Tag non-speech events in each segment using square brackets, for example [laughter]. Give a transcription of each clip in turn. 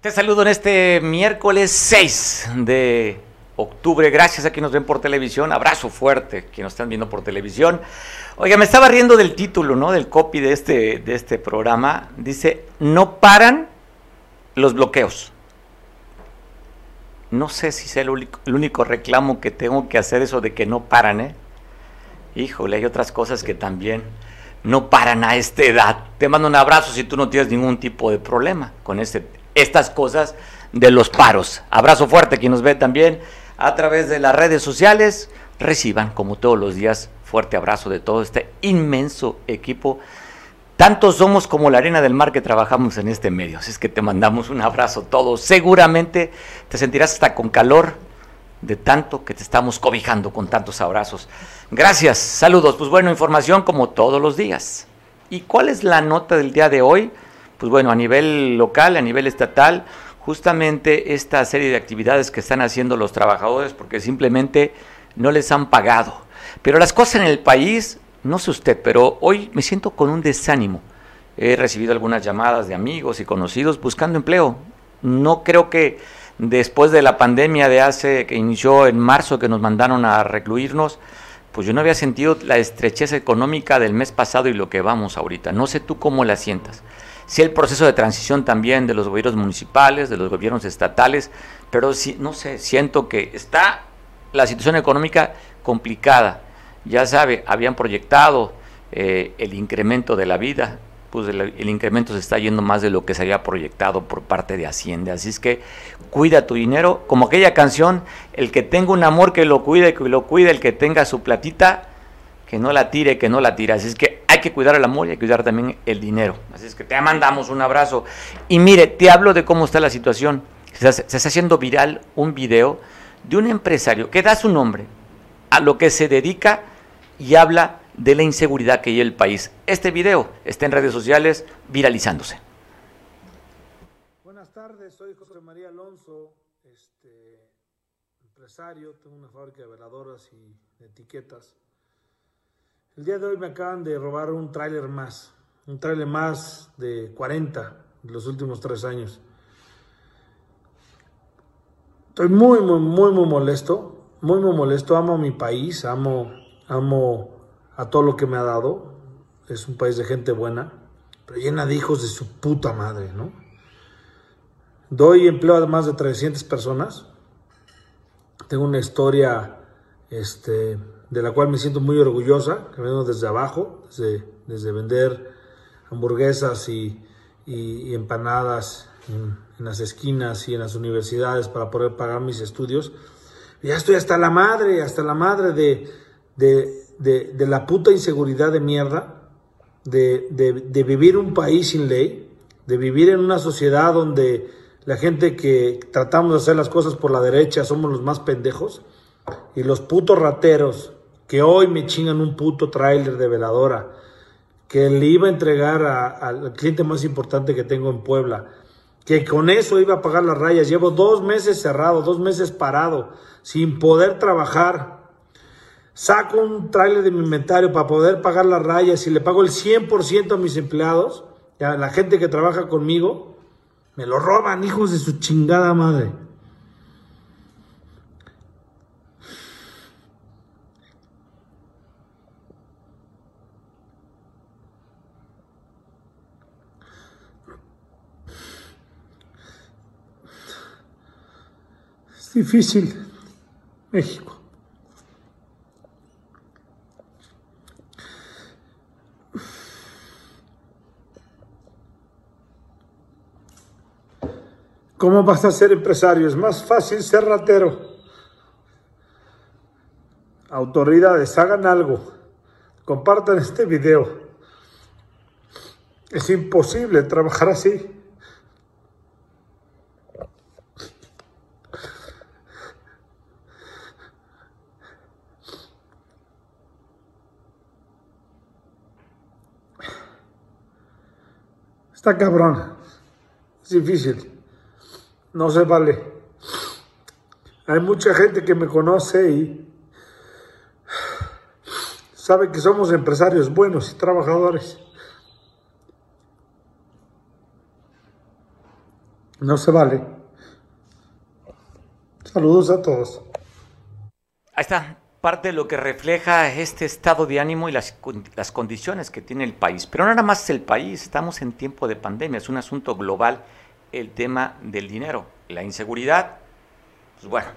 Te saludo en este miércoles 6 de octubre. Gracias a quienes nos ven por televisión. Abrazo fuerte quienes nos están viendo por televisión. Oiga, me estaba riendo del título, ¿no? Del copy de este, de este programa. Dice, no paran los bloqueos. No sé si sea el único, el único reclamo que tengo que hacer eso de que no paran, ¿eh? Híjole, hay otras cosas que también no paran a esta edad. Te mando un abrazo si tú no tienes ningún tipo de problema con este estas cosas de los paros. Abrazo fuerte quien nos ve también a través de las redes sociales. Reciban, como todos los días, fuerte abrazo de todo este inmenso equipo. Tanto somos como la arena del mar que trabajamos en este medio. Así es que te mandamos un abrazo todos. Seguramente te sentirás hasta con calor de tanto que te estamos cobijando con tantos abrazos. Gracias, saludos. Pues bueno, información como todos los días. ¿Y cuál es la nota del día de hoy? Pues bueno, a nivel local, a nivel estatal, justamente esta serie de actividades que están haciendo los trabajadores porque simplemente no les han pagado. Pero las cosas en el país, no sé usted, pero hoy me siento con un desánimo. He recibido algunas llamadas de amigos y conocidos buscando empleo. No creo que después de la pandemia de hace que inició en marzo que nos mandaron a recluirnos, pues yo no había sentido la estrechez económica del mes pasado y lo que vamos ahorita. No sé tú cómo la sientas sí el proceso de transición también de los gobiernos municipales, de los gobiernos estatales, pero sí, no sé, siento que está la situación económica complicada. Ya sabe, habían proyectado eh, el incremento de la vida, pues el, el, incremento se está yendo más de lo que se había proyectado por parte de Hacienda. Así es que cuida tu dinero, como aquella canción, el que tenga un amor que lo cuide, que lo cuide, el que tenga su platita, que no la tire, que no la tire. Así es que hay que cuidar el amor y hay que cuidar también el dinero. Así es que te mandamos un abrazo. Y mire, te hablo de cómo está la situación. Se está, haciendo viral un video de un empresario que da su nombre a lo que se dedica y habla de la inseguridad que hay en el país. Este video está en redes sociales viralizándose. Buenas tardes, soy José María Alonso, este, empresario, tengo una fábrica de veladoras y de etiquetas. El día de hoy me acaban de robar un tráiler más, un tráiler más de 40 de los últimos tres años. Estoy muy, muy, muy, muy molesto, muy, muy molesto. Amo a mi país, amo, amo a todo lo que me ha dado. Es un país de gente buena, pero llena de hijos de su puta madre, ¿no? Doy empleo a más de 300 personas. Tengo una historia, este, de la cual me siento muy orgullosa, que vengo desde abajo, desde, vender hamburguesas y, empanadas en, las esquinas y en las universidades para poder pagar mis estudios. Ya estoy hasta la madre, hasta la madre de la puta inseguridad de mierda, de, de vivir un país sin ley, de vivir en una sociedad donde la gente que tratamos de hacer las cosas por la derecha somos los más pendejos y los putos rateros que hoy me chingan un puto tráiler de veladora, que le iba a entregar al cliente más importante que tengo en Puebla, que con eso iba a pagar las rayas. Llevo dos meses cerrado, dos meses parado, sin poder trabajar. Saco un tráiler de mi inventario para poder pagar las rayas y le pago el 100% a mis empleados, a la gente que trabaja conmigo, me lo roban, hijos de su chingada madre. Difícil México. ¿Cómo vas a ser empresario? Es más fácil ser ratero. Autoridades, hagan algo. Compartan este video. Es imposible trabajar así. Está cabrón. Es difícil. No se vale. Hay mucha gente que me conoce y sabe que somos empresarios buenos y trabajadores. No se vale. Saludos a todos. Ahí está, parte de lo que refleja este estado de ánimo y las, las condiciones que tiene el país. Pero no nada más el país, estamos en tiempo de pandemia, es un asunto global el tema del dinero. La inseguridad, pues bueno,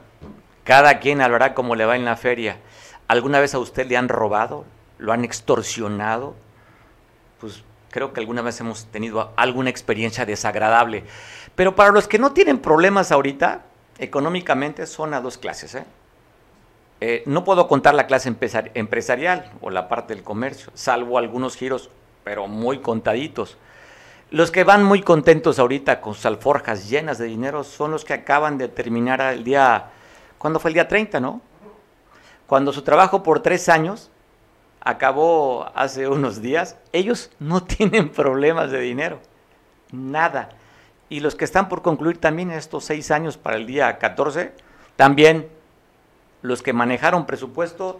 cada quien hablará como le va en la feria. ¿Alguna vez a usted le han robado? ¿Lo han extorsionado? Pues creo que alguna vez hemos tenido alguna experiencia desagradable. Pero para los que no tienen problemas ahorita, económicamente son a dos clases. ¿eh? Eh, no puedo contar la clase empresarial o la parte del comercio, salvo algunos giros, pero muy contaditos. Los que van muy contentos ahorita con sus alforjas llenas de dinero son los que acaban de terminar el día, ¿cuándo fue el día 30, no? Cuando su trabajo por tres años acabó hace unos días, ellos no [laughs] tienen problemas de dinero, nada. Y los que están por concluir también estos seis años para el día 14, también los que manejaron presupuesto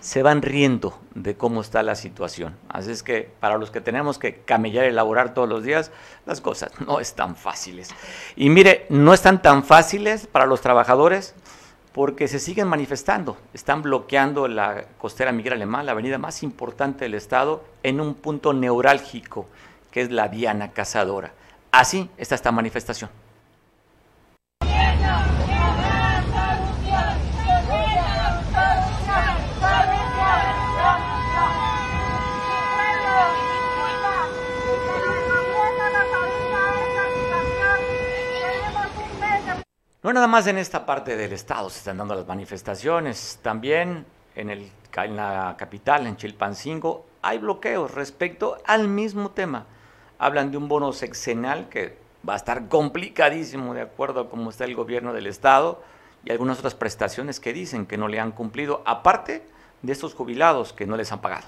se van riendo de cómo está la situación. Así es que para los que tenemos que camellar y elaborar todos los días, las cosas [laughs] no están fáciles. Y mire, no están tan fáciles para los trabajadores porque se siguen manifestando. Están bloqueando la costera Miguel Alemán, la avenida más importante del estado, en un punto neurálgico, que es la Diana Cazadora. Así está esta manifestación. No nada más en esta parte del estado se están dando las manifestaciones, también en, la capital, en Chilpancingo, hay bloqueos respecto al mismo tema. Hablan de un bono sexenal que va a estar complicadísimo de acuerdo a cómo está el gobierno del estado y algunas otras prestaciones que dicen que no le han cumplido, aparte de estos jubilados que no les han pagado.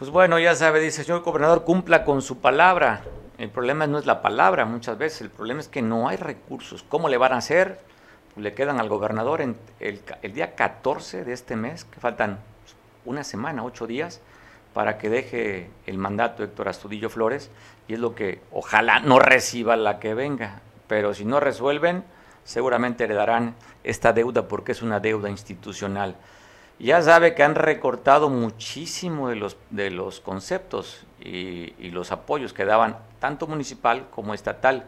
Pues bueno, ya sabe, dice, señor gobernador, cumpla con su palabra. El problema no es la palabra muchas veces, el problema es que no hay recursos. ¿Cómo le van a hacer? Pues le quedan al gobernador en el, día 14 de este mes, que faltan una semana, ocho días, para que deje el mandato Héctor Astudillo Flores, y es lo que ojalá no reciba la que venga, pero si no resuelven, seguramente heredarán esta deuda porque es una deuda institucional ya sabe que han recortado muchísimo de los, de los conceptos y, los apoyos que daban tanto municipal como estatal.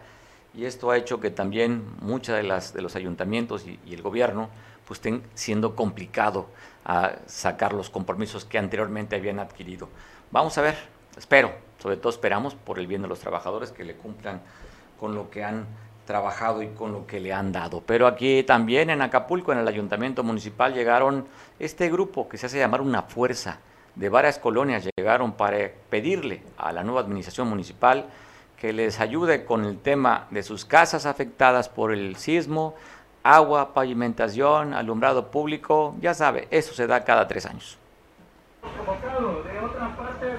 Y esto ha hecho que también muchos de, las, de los ayuntamientos y, el gobierno pues estén siendo complicado a sacar los compromisos que anteriormente habían adquirido. Vamos a ver, espero, sobre todo esperamos por el bien de los trabajadores que le cumplan con lo que han trabajado y con lo que le han dado. Pero aquí también en Acapulco, en el ayuntamiento municipal, llegaron este grupo que se hace llamar una fuerza de varias colonias, llegaron para pedirle a la nueva administración municipal que les ayude con el tema de sus casas afectadas por el sismo, agua, pavimentación, alumbrado público, ya sabe, eso se da cada tres años. De otra parte,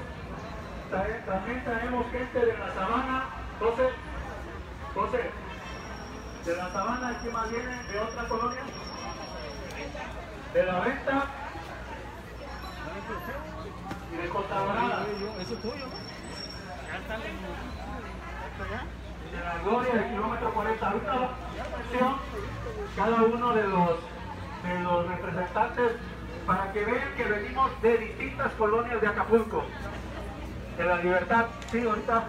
también tenemos gente de la sabana, José, José, ¿De la sabana quién más viene? ¿De otra colonia? ¿De la venta? ¿Y de Costa Dorada? Eso es tuyo, ¿no? De la Gloria del kilómetro 40. Ahorita cada uno de los, de los representantes para que vean que venimos de distintas colonias de Acapulco. De la libertad, sí, ahorita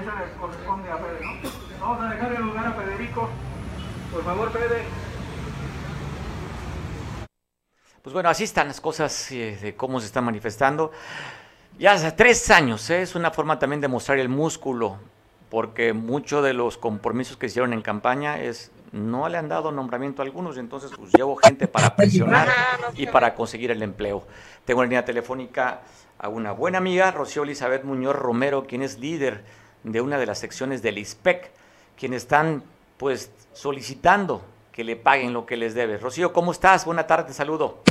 le corresponde a Fede, ¿no? Vamos a dejar el lugar a Federico. Por favor, Fede. Pues bueno, así están las cosas eh, de cómo se están manifestando. Ya hace tres años, ¿eh? es una forma también de mostrar el músculo, porque muchos de los compromisos que hicieron en campaña es no le han dado nombramiento a algunos, entonces pues llevo gente para [laughs] presionar y para conseguir el empleo. Tengo en línea telefónica a una buena amiga, Rocío Elizabeth Muñoz Romero, quien es líder de una de las secciones del ISPEC, quienes están pues solicitando que le paguen lo que les debe. Rocío, ¿cómo estás? Buena tarde, saludo.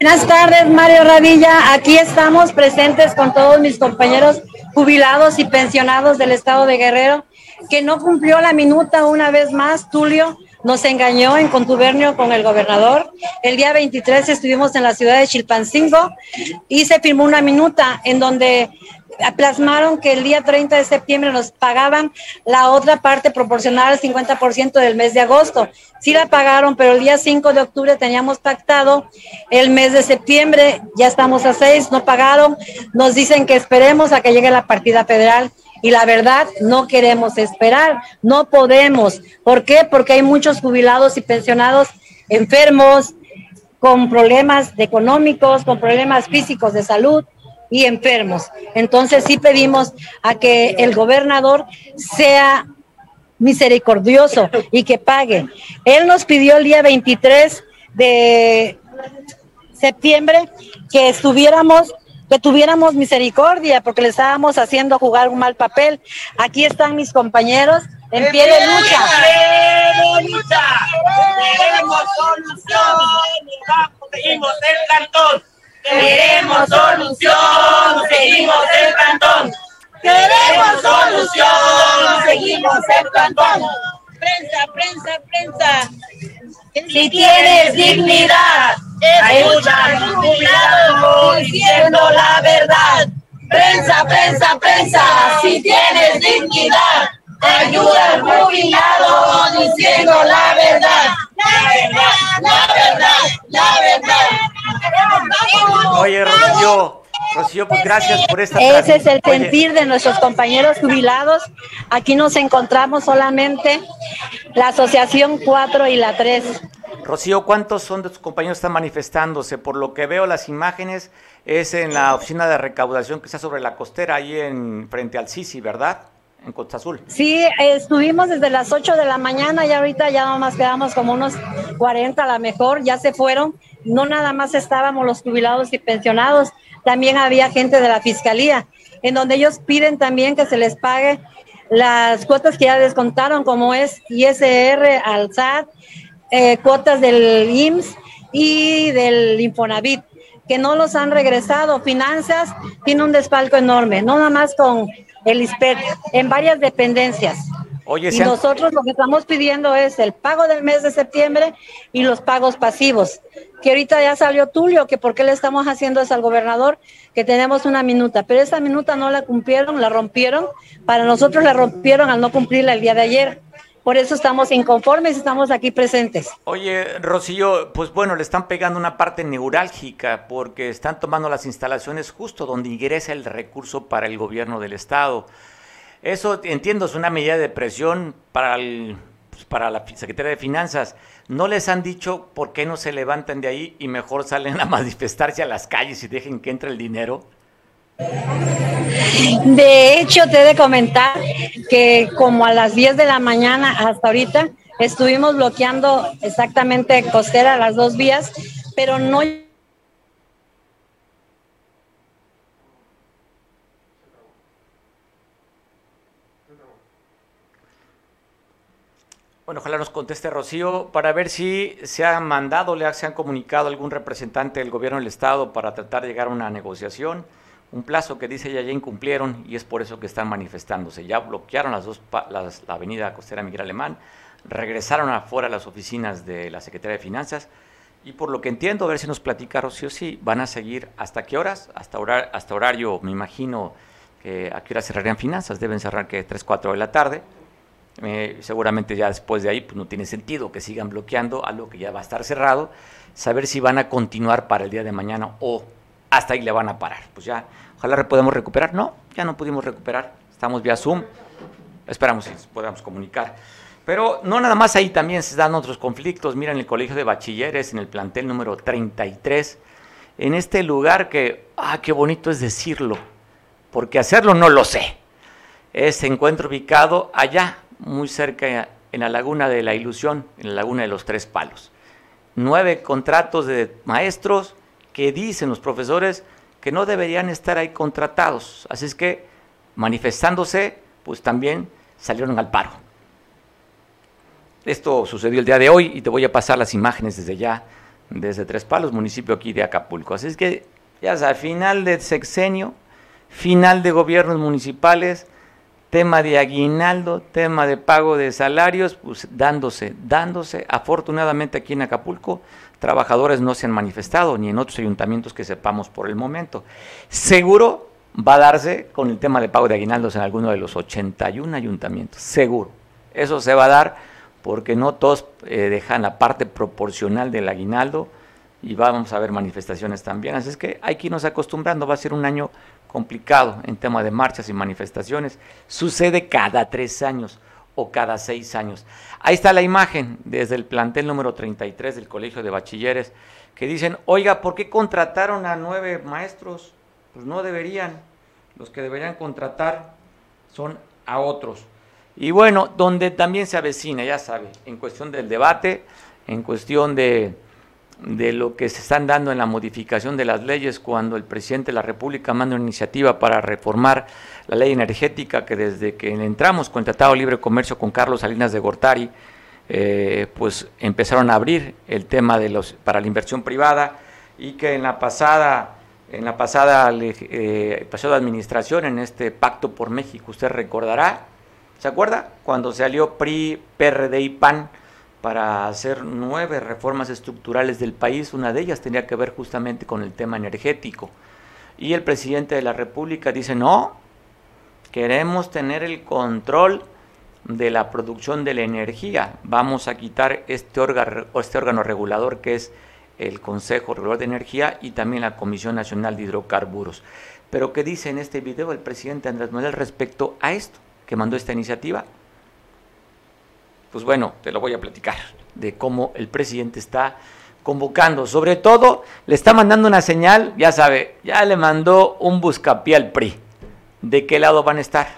Buenas tardes, Mario Radilla. Aquí estamos presentes con todos mis compañeros jubilados y pensionados del estado de Guerrero, que no cumplió la minuta una vez más, Tulio. Nos engañó en contubernio con el gobernador. El día 23 estuvimos en la ciudad de Chilpancingo y se firmó una minuta en donde plasmaron que el día 30 de septiembre nos pagaban la otra parte proporcional al 50% del mes de agosto. Sí la pagaron, pero el día 5 de octubre teníamos pactado el mes de septiembre, ya estamos a 6, no pagaron. Nos dicen que esperemos a que llegue la partida federal. Y la verdad, no queremos esperar, no podemos. ¿Por qué? Porque hay muchos jubilados y pensionados enfermos, con problemas económicos, con problemas físicos de salud, y enfermos. Entonces sí pedimos a que el gobernador sea misericordioso y que pague. Él nos pidió el día 23 de septiembre que estuviéramos que tuviéramos misericordia porque le estábamos haciendo jugar un mal papel. Aquí están mis compañeros en pie de lucha. Queremos solución, seguimos el cantón. Queremos solución, seguimos el cantón. Queremos solución, seguimos el cantón. Prensa, prensa, prensa. Si tienes dignidad, escucha al jubilado diciendo la verdad. Prensa, prensa, prensa, si tienes dignidad, ayuda al jubilado diciendo la verdad. La verdad, la verdad, la verdad. Oye, Rocío, Rocío, pues gracias por esta Ese es el sentir de nuestros compañeros jubilados. Aquí nos encontramos solamente la Asociación 4 y la 3. Rocío, ¿cuántos son de tus compañeros que están manifestándose? Por lo que veo las imágenes, es en la oficina de recaudación que está sobre la costera, ahí en frente al Sisi, ¿verdad? En Costa Azul. Sí, estuvimos desde las 8 de la mañana y ahorita ya nomás quedamos como unos 40 a la mejor, ya se fueron. No nada más estábamos los jubilados y pensionados, también había gente de la fiscalía, en donde ellos piden también que se les pague las cuotas que ya descontaron, como es ISR al SAT, eh, cuotas del IMSS y del Infonavit, que no los han regresado. Finanzas tiene un despalco enorme, no nada más con el ISPET, en varias dependencias. Oye, y han- nosotros lo que estamos pidiendo es el pago del mes de septiembre y los pagos pasivos. Que ahorita ya salió Tulio, que por qué le estamos haciendo eso al gobernador, que tenemos una minuta, pero esa minuta no la cumplieron, la rompieron. Para nosotros la rompieron al no cumplirla el día de ayer. Por eso estamos inconformes estamos aquí presentes. Oye, Rocío, pues bueno, le están pegando una parte neurálgica porque están tomando las instalaciones justo donde ingresa el recurso para el gobierno del Estado. Eso, entiendo, es una medida de presión para, el, pues, para la Secretaría de Finanzas. ¿No les han dicho por qué no se levantan de ahí y mejor salen a [laughs] manifestarse a las calles y dejen que entre el dinero? De hecho, te he de comentar que como a las 10 de la mañana hasta ahorita estuvimos bloqueando exactamente costera las dos vías, pero no Bueno, ojalá nos conteste Rocío para ver si se ha mandado, le se han comunicado algún representante del gobierno del Estado para tratar de llegar a una negociación. Un plazo que dice ella ya incumplieron y es por eso que están manifestándose. Ya bloquearon las dos, las- la avenida costera Miguel Alemán, regresaron afuera a las oficinas de la Secretaría de Finanzas y por lo que entiendo, a ver si nos platica Rocío, sí, van a seguir hasta qué horas, hasta, horar- hasta horario, me imagino que a qué hora cerrarían finanzas, deben cerrar que 3, 4 de la tarde. Eh, seguramente ya después de ahí pues no tiene sentido que sigan bloqueando algo que ya va a estar cerrado, saber si van a continuar para el día de mañana o hasta ahí le van a parar. Pues ya, ojalá podamos recuperar. No, ya no pudimos recuperar, estamos vía Zoom, esperamos si podamos comunicar. Pero no nada más ahí también se dan otros conflictos. Mira, en el colegio de bachilleres, en el plantel número 33, en este lugar que, ah, qué bonito es decirlo, porque hacerlo no lo sé. Ese encuentro ubicado allá, muy cerca en la laguna de la ilusión, en la laguna de los tres palos. Nueve contratos de maestros que dicen los profesores que no deberían estar ahí contratados. Así es que, manifestándose, pues también salieron al paro. Esto sucedió el día de hoy y te voy a pasar las imágenes desde ya, desde Tres Palos, municipio aquí de Acapulco. Así es que, ya sabes, final de sexenio, final de gobiernos municipales, tema de aguinaldo, tema de pago de salarios, pues dándose, dándose. Afortunadamente aquí en Acapulco, trabajadores no se han manifestado, ni en otros ayuntamientos que sepamos por el momento. Seguro va a darse con el tema de pago de aguinaldos en alguno de los 81 ayuntamientos, seguro. Eso se va a dar porque no todos eh, dejan la parte proporcional del aguinaldo y vamos a ver manifestaciones también. Así es que hay que irnos acostumbrando, va a ser un año complicado en tema de marchas y manifestaciones. Sucede cada tres años o cada seis años. Ahí está la imagen desde el plantel número 33 del Colegio de Bachilleres que dicen, oiga, ¿por qué contrataron a nueve maestros? Pues no deberían. Los que deberían contratar son a otros. Y bueno, donde también se avecina, ya sabe, en cuestión del debate, en cuestión de, de lo que se están dando en la modificación de las leyes cuando el presidente de la República manda una iniciativa para reformar la ley energética que desde que entramos con el Tratado de Libre Comercio con Carlos Salinas de Gortari, eh, pues empezaron a abrir el tema de los para la inversión privada y que en la pasada en la pasada, eh, administración en este pacto por México usted recordará ¿Se acuerda? Cuando salió PRI, PRD y PAN para hacer nueve reformas estructurales del país, una de ellas tenía que ver justamente con el tema energético. Y el presidente de la República dice, no, queremos tener el control de la producción de la energía. Vamos a quitar este órgano, este órgano regulador que es el Consejo Regulador de Energía y también la Comisión Nacional de Hidrocarburos. Pero ¿qué dice en este video el presidente Andrés Manuel respecto a esto? que mandó esta iniciativa? Pues bueno, te lo voy a platicar de cómo el presidente está convocando. Sobre todo, le está mandando una señal, ya sabe, ya le mandó un buscapié al PRI. ¿De qué lado van a estar?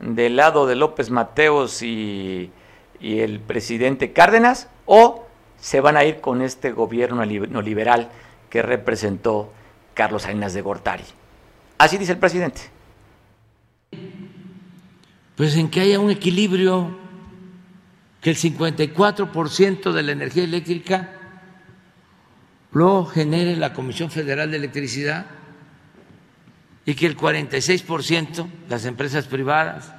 ¿Del lado de López Mateos y, y el presidente Cárdenas? ¿O se van a ir con este gobierno neoliberal que representó Carlos Salinas de Gortari? Así dice el presidente pues en que haya un equilibrio, que el 54% de la energía eléctrica lo genere la Comisión Federal de Electricidad y que el 46% las empresas privadas.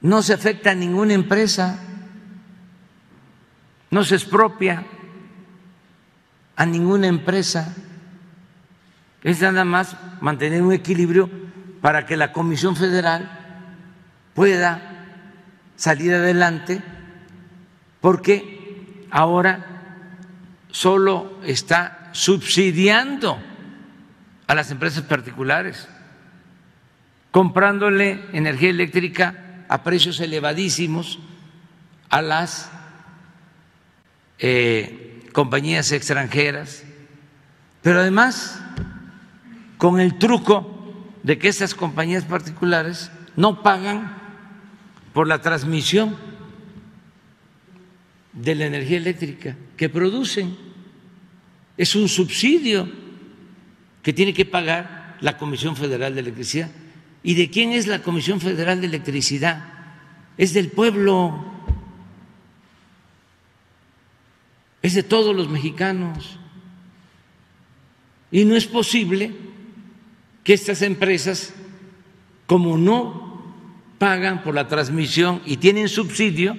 No se afecta a ninguna empresa, no se expropia a ninguna empresa. Es nada más mantener un equilibrio para que la Comisión Federal pueda salir adelante porque ahora solo está subsidiando a las empresas particulares, comprándole energía eléctrica a precios elevadísimos a las eh, compañías extranjeras, pero además con el truco de que esas compañías particulares no pagan por la transmisión de la energía eléctrica que producen. Es un subsidio que tiene que pagar la Comisión Federal de Electricidad. ¿Y de quién es la Comisión Federal de Electricidad? Es del pueblo, es de todos los mexicanos. Y no es posible que estas empresas, como no pagan por la transmisión y tienen subsidio,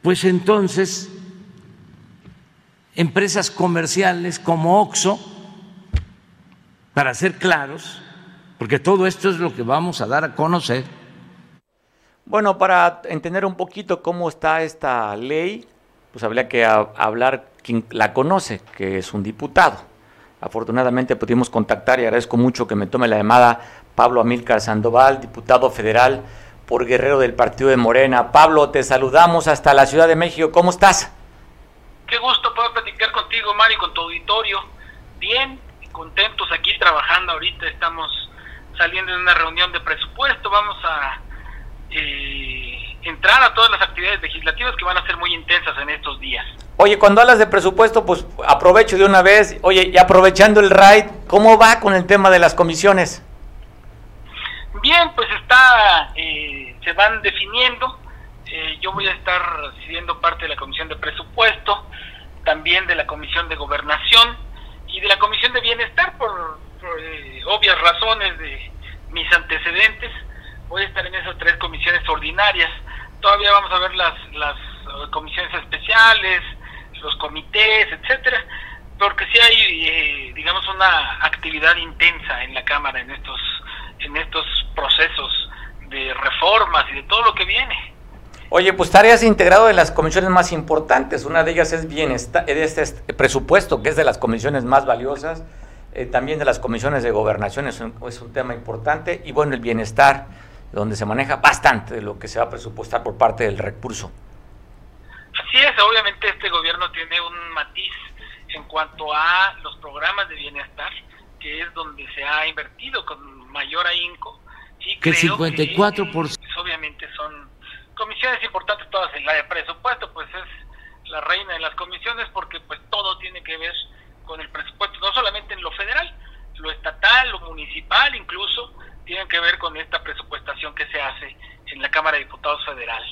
pues entonces empresas comerciales como OXO, para ser claros, porque todo esto es lo que vamos a dar a conocer. Bueno, para entender un poquito cómo está esta ley, pues habría que hablar quien la conoce, que es un diputado. Afortunadamente pudimos contactar y agradezco mucho que me tome la llamada Pablo Amílcar Sandoval, diputado federal por Guerrero del Partido de Morena. Pablo, te saludamos hasta la Ciudad de México. ¿Cómo estás? Qué gusto poder platicar contigo, Mario, con tu auditorio. Bien, contentos aquí trabajando ahorita. Estamos saliendo de una reunión de presupuesto. Vamos a eh, entrar a todas las actividades legislativas que van a ser muy intensas en estos días. Oye, cuando hablas de presupuesto, pues aprovecho de una vez. Oye, y aprovechando el RAID, ¿cómo va con el tema de las comisiones? Bien, pues está, eh, se van definiendo. Eh, yo voy a estar siendo parte de la Comisión de Presupuesto, también de la Comisión de Gobernación y de la Comisión de Bienestar por, eh, obvias razones de mis antecedentes. Voy a estar en esas tres comisiones ordinarias. Todavía vamos a ver las, las comisiones especiales, los comités, etcétera, porque sí hay, digamos, una actividad intensa en la Cámara en estos en estos procesos de reformas y de todo lo que viene. Oye, pues tareas integrado de las comisiones más importantes. Una de ellas es bienestar, este presupuesto, que es de las comisiones más valiosas. Eh, también de las comisiones de gobernación es un, es un, tema importante. Y bueno, el bienestar, donde se maneja bastante de lo que se va a presupuestar por parte del recurso. Así es, obviamente este gobierno tiene un matiz en cuanto a los programas de bienestar, que es donde se ha invertido con mayor ahínco. Y que 54%. pues, obviamente son comisiones importantes todas. La de presupuesto, pues es la reina de las comisiones porque pues todo tiene que ver con el presupuesto, no solamente en lo federal, lo estatal, lo municipal incluso, tienen que ver con esta presupuestación que se hace en la Cámara de Diputados Federal.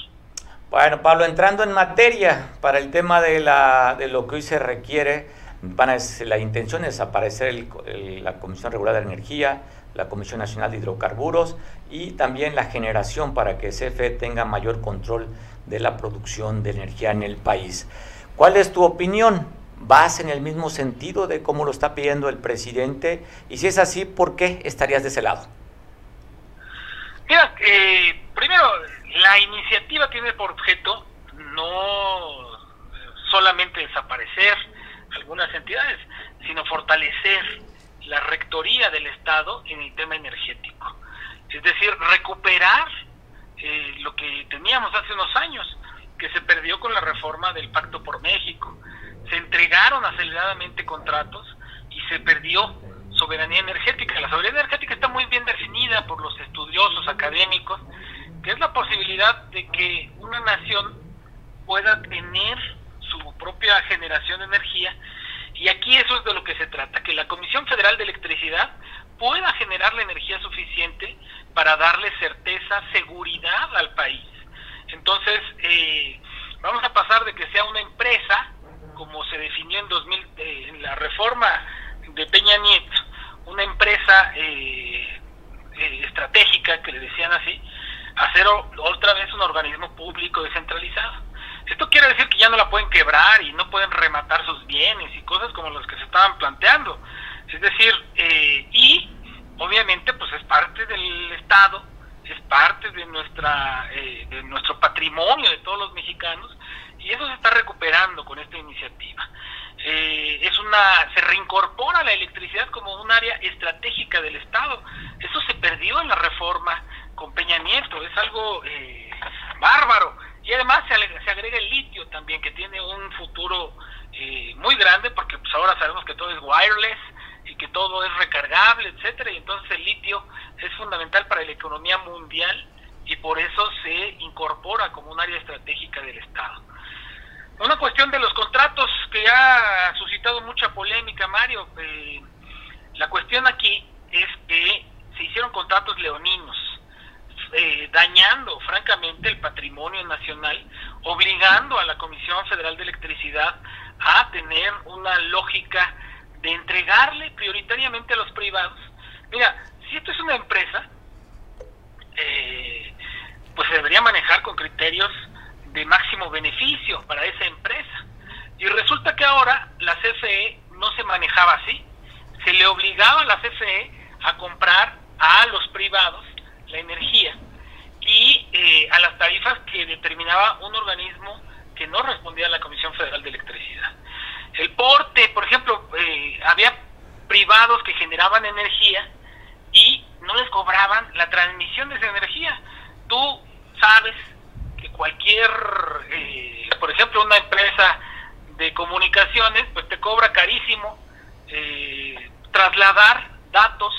Bueno, Pablo, entrando en materia para el tema de, la, de lo que hoy se requiere, van a, la intención es desaparecer el, la Comisión Regular de Energía, la Comisión Nacional de Hidrocarburos y también la generación para que CFE tenga mayor control de la producción de energía en el país. ¿Cuál es tu opinión? ¿Vas en el mismo sentido de cómo lo está pidiendo el presidente? Y si es así, ¿por qué estarías de ese lado? Mira, eh, primero, la iniciativa tiene por objeto no solamente desaparecer algunas entidades, sino fortalecer la rectoría del Estado en el tema energético. Es decir, recuperar eh, lo que teníamos hace unos años, que se perdió con la reforma del Pacto por México. Se entregaron aceleradamente contratos y se perdió soberanía energética. La soberanía energética está muy bien definida por los estudiosos académicos, que es la posibilidad de que una nación pueda tener su propia generación de energía y aquí eso es de lo que se trata, que la Comisión Federal de Electricidad pueda generar la energía suficiente para darle certeza, seguridad al país. Entonces, eh, vamos a pasar de que sea una empresa, como se definió en, 2000, eh, en la reforma de Peña Nieto, una empresa eh, estratégica, que le decían así, a ser otra vez un organismo público descentralizado. Esto quiere decir que ya no la pueden quebrar y no pueden rematar sus bienes y cosas como las que se estaban planteando. Es decir, eh, y obviamente pues es parte del Estado, es parte de nuestra eh, de nuestro patrimonio de todos los mexicanos y eso se está recuperando con esta iniciativa. Eh, es una se reincorpora la electricidad como un área estratégica del Estado. Eso se perdió en la reforma con Peña Nieto, es algo bárbaro y además se agrega, el litio también, que tiene un futuro eh, muy grande, porque pues ahora sabemos que todo es wireless y que todo es recargable, etcétera, y entonces el litio es fundamental para la economía mundial y por eso se incorpora como un área estratégica del Estado. Una cuestión de los contratos que ha suscitado mucha polémica, Mario. Eh, la cuestión aquí es que se hicieron contratos leoninos eh, dañando francamente el patrimonio nacional, obligando a la Comisión Federal de Electricidad a tener una lógica de entregarle prioritariamente a los privados. Mira, si esto es una empresa, eh, pues se debería manejar con criterios de máximo beneficio para esa empresa. Y resulta que ahora la CFE no se manejaba así. Se le obligaba a la CFE a comprar a los privados la energía y eh, a las tarifas que determinaba un organismo que no respondía a la Comisión Federal de Electricidad. El porte, por ejemplo, eh, había privados que generaban energía y no les cobraban la transmisión de esa energía. Tú cualquier, eh, por ejemplo, una empresa de comunicaciones, pues te cobra carísimo eh, trasladar datos,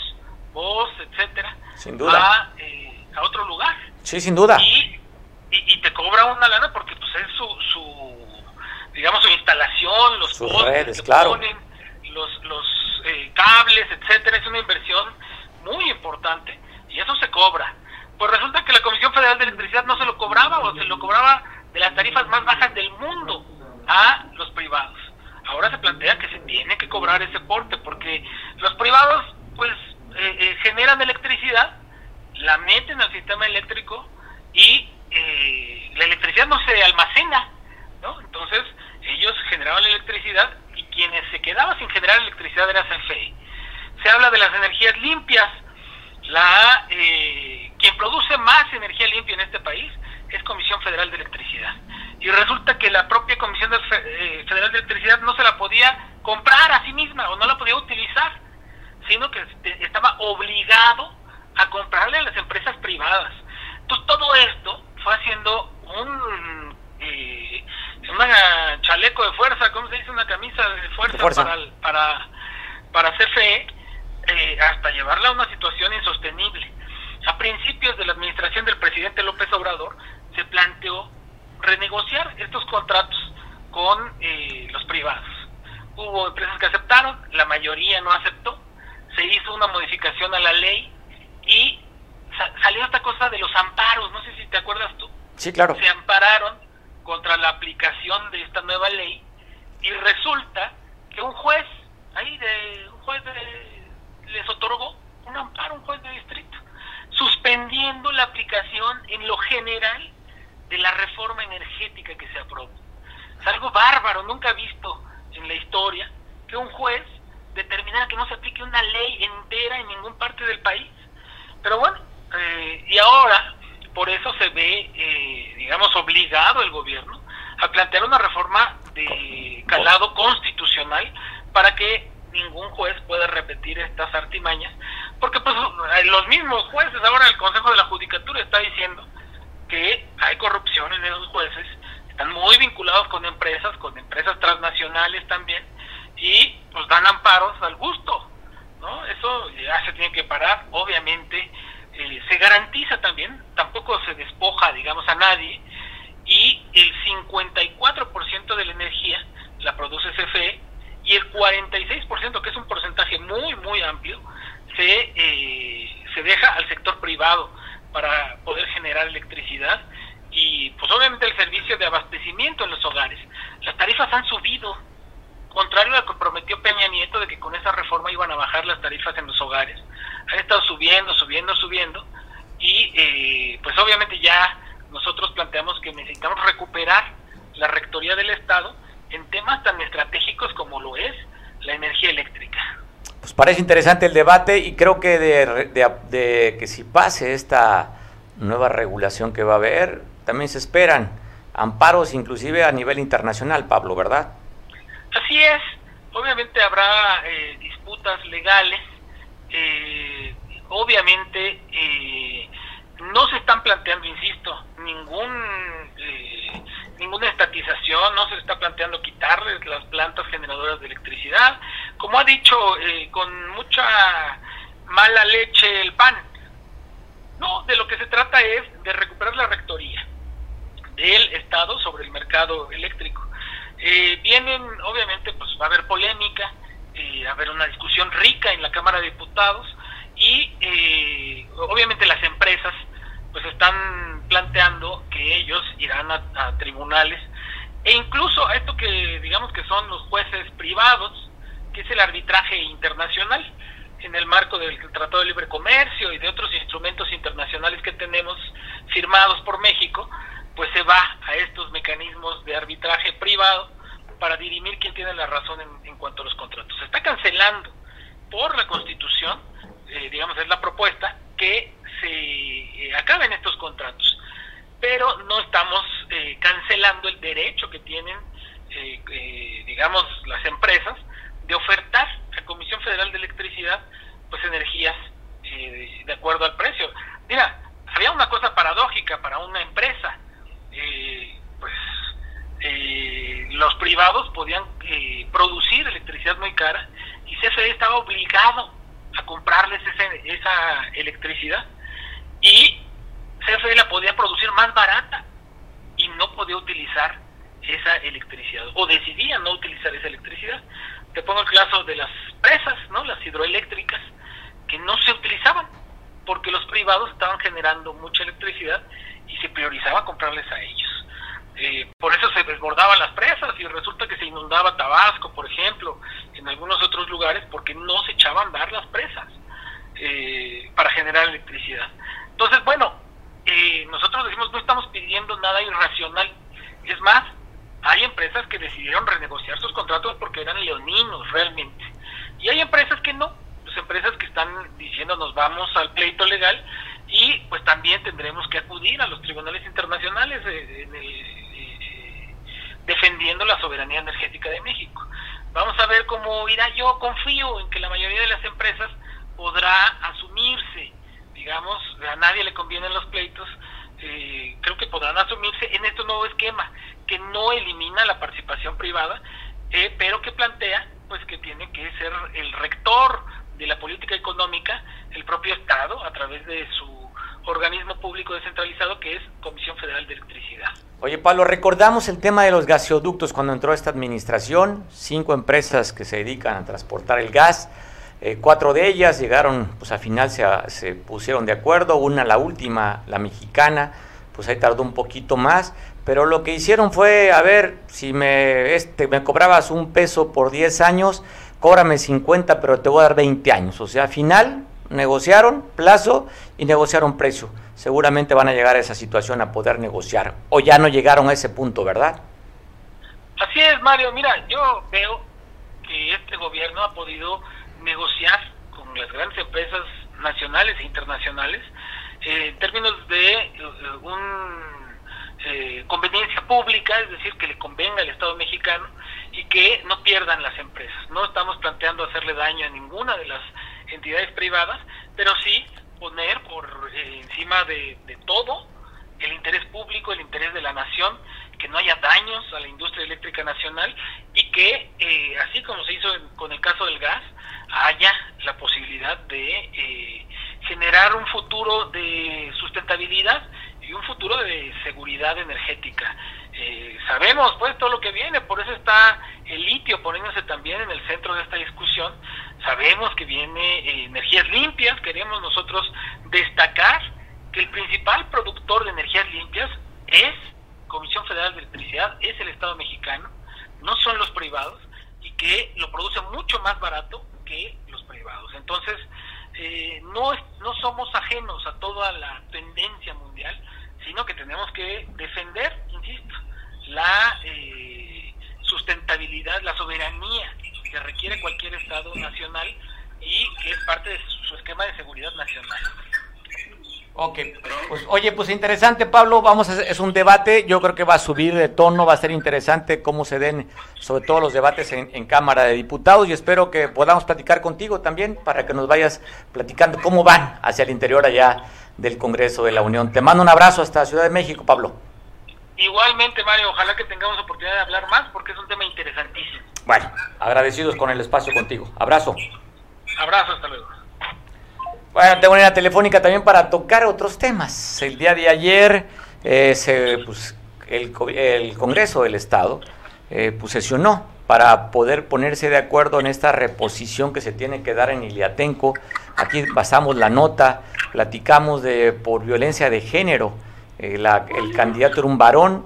voz, etcétera, Sin duda. A, eh, a otro lugar. Sí, sin duda. Y, y, te cobra una lana porque pues es su, su digamos, su instalación, los Sus redes, claro. ponen, los, los eh, cables, etcétera, es una inversión muy importante y eso se cobra. Pues resulta que la Comisión Federal de Electricidad no se lo cobraba o se lo cobraba de las tarifas más bajas del mundo a los privados. Ahora se plantea que se tiene que cobrar ese porte porque los privados pues eh, eh, generan electricidad, la meten al sistema eléctrico y eh, la electricidad no se almacena, ¿no? Entonces ellos generaban la electricidad y quienes se quedaban sin generar electricidad era CFE. Se habla de las energías limpias, la quien produce más energía limpia en este país es Comisión Federal de Electricidad. Y resulta que la propia Comisión Federal de Electricidad no se la podía comprar a sí misma o no la podía utilizar sino que este, estaba obligado a comprarle a las empresas privadas. Entonces todo esto fue haciendo un eh, una chaleco de fuerza, ¿cómo se dice? Una camisa de fuerza, para para para CFE eh, hasta llevarla a una situación insostenible. A principios de la administración del presidente López Obrador se planteó renegociar estos contratos con eh, los privados. Hubo empresas que aceptaron, la mayoría no aceptó, se hizo una modificación a la ley y salió esta cosa de los amparos, no sé si te acuerdas tú. Sí, claro. Se ampararon contra la aplicación de esta nueva ley y resulta que un juez, ahí de un juez les otorgó un amparo, un juez de distrito, suspendiendo la aplicación en lo general de la reforma energética que se aprobó. Es algo bárbaro, nunca visto en la historia que un juez determinar que no se aplique una ley entera en ninguna parte del país. Pero bueno, eh, y ahora por eso se ve, eh, digamos, obligado el gobierno a plantear una reforma de calado constitucional para que ningún juez pueda repetir estas artimañas, porque pues los mismos jueces, ahora el Consejo de la Judicatura está diciendo que hay corrupción en esos jueces, están muy vinculados con empresas, con empresas transnacionales también, y pues dan amparos al gusto, ¿no? Eso ya se tiene que parar, obviamente eh, se garantiza también, tampoco se despoja, digamos, a nadie, y el 54% de la energía la produce CFE y el 46%, que es un porcentaje muy, muy amplio, se, eh, se deja al sector privado para poder generar electricidad y pues obviamente el servicio de abastecimiento en los hogares. Las tarifas han subido contrario a lo que prometió Peña Nieto de que con esa reforma iban a bajar las tarifas en los hogares. Han estado subiendo, subiendo, subiendo y eh, pues obviamente ya nosotros planteamos que necesitamos recuperar la rectoría del Estado en temas tan estratégicos como lo es la energía eléctrica. Pues parece interesante el debate y creo que de, de que si pase esta nueva regulación que va a haber, también se esperan amparos inclusive a nivel internacional, Pablo, ¿verdad? Así es, obviamente habrá eh, disputas legales, eh, obviamente eh, no se están planteando, insisto, ningún ninguna estatización, no se está planteando quitarles las plantas generadoras de electricidad, como ha dicho con mucha mala leche el PAN. No, de lo que se trata es de recuperar la rectoría del Estado sobre el mercado eléctrico. Eh, vienen, obviamente, pues va a haber polémica, eh, va a haber una discusión rica en la Cámara de Diputados y eh, obviamente las empresas pues están planteando que ellos irán a, tribunales e incluso a esto que digamos que son los jueces privados, que es el arbitraje internacional. En el marco del Tratado de Libre Comercio y de otros instrumentos internacionales que tenemos firmados por México, pues se va a estos mecanismos de arbitraje privado para dirimir quién tiene la razón en, cuanto a los contratos. Se está cancelando por la Constitución, eh, digamos, es la propuesta, que se eh, acaben estos contratos. Pero no estamos eh, cancelando el derecho que tienen, digamos, las empresas de ofertar a Comisión Federal de Electricidad pues energías de acuerdo al precio. Mira, había una cosa paradójica para una empresa. Eh, los privados podían eh, producir electricidad muy cara y CFE estaba obligado a comprarles esa electricidad y CFE la podía producir más barata y no podía utilizar esa electricidad o decidía no utilizar esa electricidad. Te pongo el caso de las presas, ¿no? Las hidroeléctricas que no se utilizaban porque los privados estaban generando mucha electricidad y se priorizaba comprarles a ellos. Eh, por eso se desbordaban las presas y resulta que se inundaba Tabasco, por ejemplo, en algunos otros lugares porque no se echaban a dar las presas eh, para generar electricidad. Entonces, bueno, eh, nosotros decimos no estamos pidiendo nada irracional. Es más, hay empresas que decidieron renegociar sus contratos porque eran leoninos realmente. Y hay empresas que no, pues empresas que están diciendo nos vamos al pleito legal y pues también tendremos que acudir a los tribunales internacionales eh, eh, defendiendo la soberanía energética de México. Vamos a ver cómo irá. Yo confío en que la mayoría de las empresas podrá asumirse, digamos, a nadie le convienen los pleitos, eh, creo que podrán asumirse en este nuevo esquema que no elimina la participación privada, pero que plantea pues que tiene que ser el rector de la política económica el propio Estado a través de su organismo público descentralizado que es Comisión Federal de Electricidad. Oye, Pablo, recordamos el tema de los gasoductos cuando entró esta administración, cinco empresas que se dedican a transportar el gas, eh, cuatro de ellas llegaron, pues al final se, se, pusieron de acuerdo, una, la última, la mexicana, pues ahí tardó un poquito más, pero lo que hicieron fue, a ver, si me, este, me cobrabas un peso por 10 años, cóbrame 50, pero te voy a dar 20 años. O sea, al final negociaron plazo y negociaron precio. Seguramente van a llegar a esa situación a poder negociar. O ya no llegaron a ese punto, ¿verdad? Así es, Mario. Mira, yo veo que este gobierno ha podido negociar con las grandes empresas nacionales e internacionales eh, en términos de eh, un eh, conveniencia pública, es decir, que le convenga al Estado mexicano y que no pierdan las empresas. No estamos planteando hacerle daño a ninguna de las entidades privadas, pero sí poner por eh, encima de, todo el interés público, el interés de la nación, que no haya daños a la industria eléctrica nacional y que, eh, así como se hizo con el caso del gas, haya la posibilidad de generar un futuro de sustentabilidad y un futuro de seguridad energética. Eh, sabemos pues todo lo que viene, por eso está el litio poniéndose también en el centro de esta discusión. Sabemos que viene eh, energías limpias, queremos nosotros destacar que el principal productor de energías limpias es Comisión Federal de Electricidad, es el Estado mexicano, no son los privados y que lo produce mucho más barato que los privados. Entonces, eh, no, no somos ajenos a toda la tendencia mundial, sino que tenemos que defender, insisto, la eh, sustentabilidad, la soberanía que requiere cualquier Estado nacional y que es parte de su esquema de seguridad nacional. Ok, pues oye, pues interesante Pablo, vamos a es un debate, yo creo que va a subir de tono, va a ser interesante cómo se den sobre todo los debates en, en, Cámara de Diputados y espero que podamos platicar contigo también para que nos vayas platicando cómo van hacia el interior allá del Congreso de la Unión. Te mando un abrazo hasta Ciudad de México, Pablo. Igualmente, Mario, ojalá que tengamos oportunidad de hablar más porque es un tema interesantísimo. Bueno, agradecidos con el espacio contigo. Abrazo. Abrazo, hasta luego. Bueno, tengo una telefónica también para tocar otros temas. El día de ayer eh, se, pues, el, el, Congreso del Estado eh, pues, sesionó para poder ponerse de acuerdo en esta reposición que se tiene que dar en Iliatenco. Aquí basamos la nota, platicamos de por violencia de género. Eh, el candidato era un varón,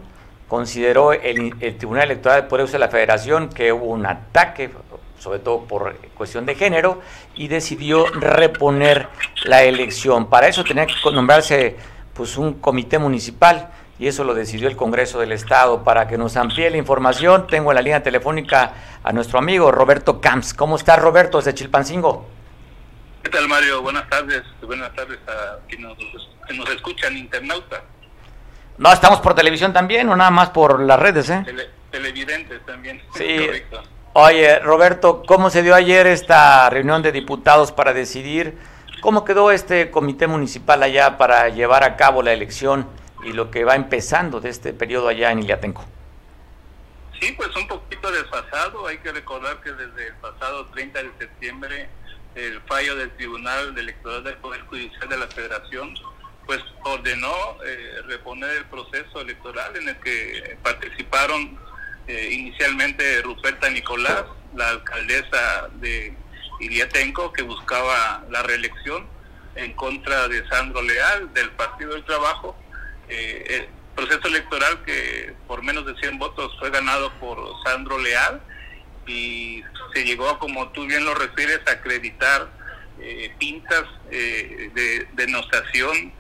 consideró el, Tribunal Electoral de Poder de la Federación que hubo un ataque sobre todo por cuestión de género, y decidió reponer la elección. Para eso tenía que nombrarse pues, un comité municipal, y eso lo decidió el Congreso del Estado. Para que nos amplíe la información, tengo en la línea telefónica a nuestro amigo Roberto Camps. ¿Cómo estás, Roberto, desde Chilpancingo? ¿Qué tal, Mario? Buenas tardes. Buenas tardes a quienes nos, nos escuchan, internautas. No, estamos por televisión también, o nada más por las redes, ¿eh? Tele, televidentes también. Sí. [laughs] Correcto. Oye, Roberto, ¿cómo se dio ayer esta reunión de diputados para decidir cómo quedó este comité municipal allá para llevar a cabo la elección y lo que va empezando de este periodo allá en Iliatenco? Sí, pues un poquito desfasado. Hay que recordar que desde el pasado 30 de septiembre el fallo del Tribunal Electoral del Poder Judicial de la Federación pues ordenó eh, reponer el proceso electoral en el que participaron eh, inicialmente Ruperta Nicolás, la alcaldesa de Iliatenco, que buscaba la reelección en contra de Sandro Leal del Partido del Trabajo. Eh, el proceso electoral que por menos de 100 votos fue ganado por Sandro Leal y se llegó, como tú bien lo refieres, a acreditar eh, pintas eh, de denostación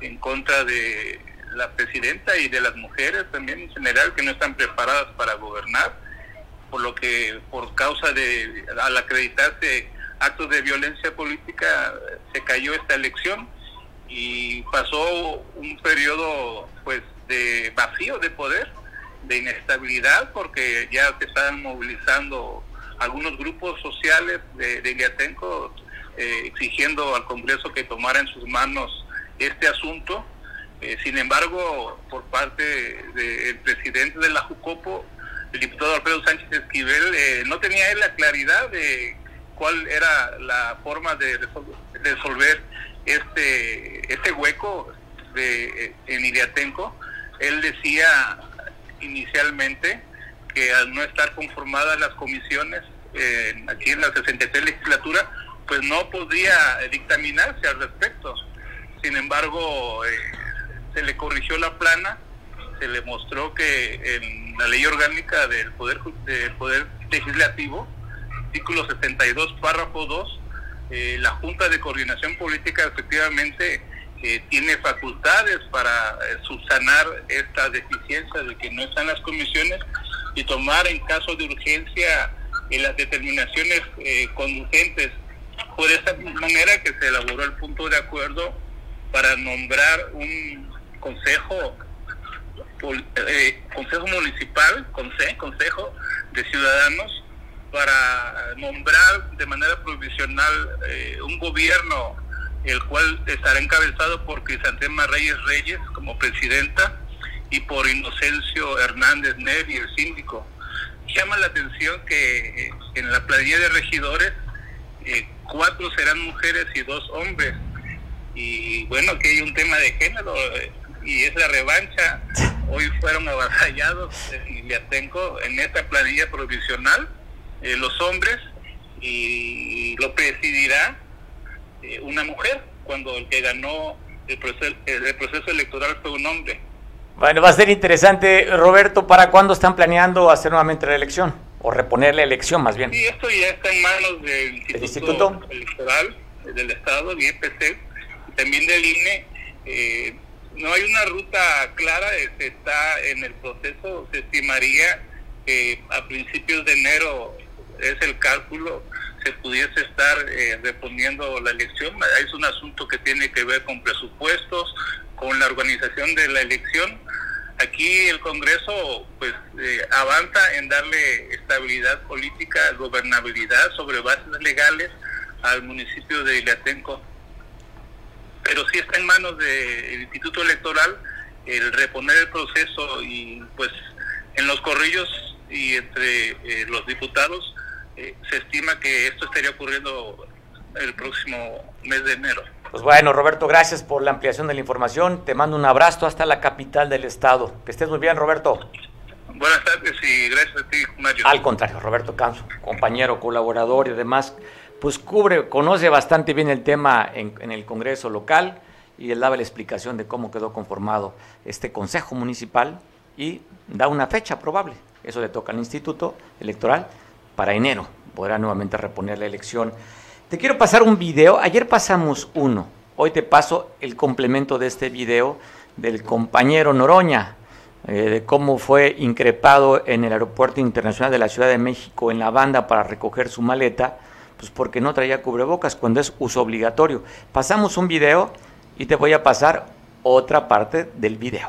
en contra de la presidenta y de las mujeres también en general que no están preparadas para gobernar, por lo que por causa de al acreditarse actos de violencia política se cayó esta elección y pasó un periodo pues de vacío de poder, de inestabilidad porque ya se estaban movilizando algunos grupos sociales de, de eh, exigiendo al Congreso que tomara en sus manos este asunto. Eh, sin embargo, por parte del presidente de la Jucopo, el diputado Alfredo Sánchez Esquivel, eh, no tenía él la claridad de cuál era la forma de resolver este, este hueco de, en Iriatenco. Él decía inicialmente que al no estar conformadas las comisiones aquí en la 63 legislatura, pues no podría dictaminarse al respecto. Sin embargo, eh, se le corrigió la plana, se le mostró que en la ley orgánica del Poder, del poder Legislativo, artículo 72, párrafo 2, eh, la Junta de Coordinación Política efectivamente eh, tiene facultades para subsanar esta deficiencia de que no están las comisiones y tomar en caso de urgencia las determinaciones conducentes. Por esa manera que se elaboró el punto de acuerdo para nombrar un consejo eh, consejo municipal consejo de ciudadanos para nombrar de manera provisional eh, un gobierno el cual estará encabezado por Crisantema Reyes Reyes como presidenta y por Inocencio Hernández Neri, el síndico. Llama la atención que eh, en la planilla de regidores eh, cuatro serán mujeres y dos hombres. Y bueno, que hay un tema de género eh, y es la revancha. Hoy fueron avasallados en Iliatenco en esta planilla provisional eh, los hombres y lo presidirá una mujer cuando el que ganó el proceso, el proceso electoral fue un hombre. Bueno, va a ser interesante, Roberto, ¿para cuándo están planeando hacer nuevamente la elección? o reponer la elección más bien. Sí, esto ya está en manos del Instituto, Electoral del Estado, del IPC, y también del INE. Eh, no hay una ruta clara, se está en el proceso, se estimaría que a principios de enero es el cálculo, se pudiese estar eh, reponiendo la elección. Es un asunto que tiene que ver con presupuestos, con la organización de la elección Aquí el Congreso pues eh, avanza en darle estabilidad política, gobernabilidad sobre bases legales al municipio de Ilatenco. Pero sí está en manos del Instituto Electoral el reponer el proceso y pues en los corrillos y entre eh, los diputados eh, se estima que esto estaría ocurriendo el próximo mes de enero. Pues bueno, Roberto, gracias por la ampliación de la información. Te mando un abrazo hasta la capital del estado. Que estés muy bien, Roberto. Buenas tardes y gracias a ti, Mario. Al contrario, Roberto Canso, compañero, colaborador y además, pues cubre, conoce bastante bien el tema en, en el Congreso local y él daba la explicación de cómo quedó conformado este Consejo Municipal y da una fecha probable. Eso le toca al Instituto Electoral para enero. Podrá nuevamente reponer la elección. Te quiero pasar un video. Ayer pasamos uno. Hoy te paso el complemento de este video del compañero Noroña, eh, de cómo fue increpado en el Aeropuerto Internacional de la Ciudad de México en la banda para recoger su maleta, pues porque no traía cubrebocas cuando es uso obligatorio. Pasamos un video y te voy a pasar otra parte del video.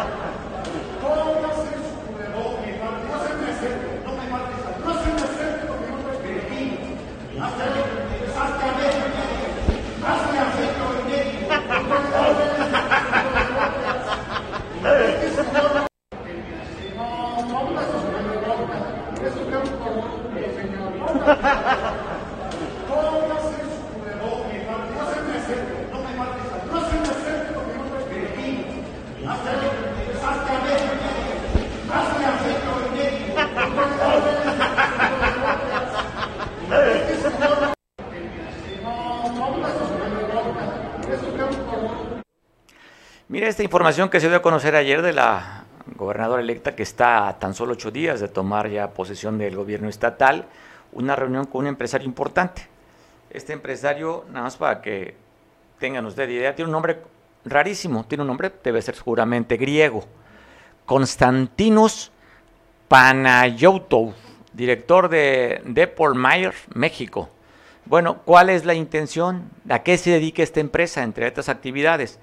Esta información que se dio a conocer ayer de la gobernadora electa que está a tan solo ocho días de tomar ya posesión del gobierno estatal, una reunión con un empresario importante. Este empresario, nada más para que tengan ustedes idea, tiene un nombre rarísimo, tiene un nombre, debe ser seguramente griego. Constantinos Panayotov, director de Deport Mayer, México. Bueno, ¿cuál es la intención? ¿A qué se dedica esta empresa, entre otras actividades?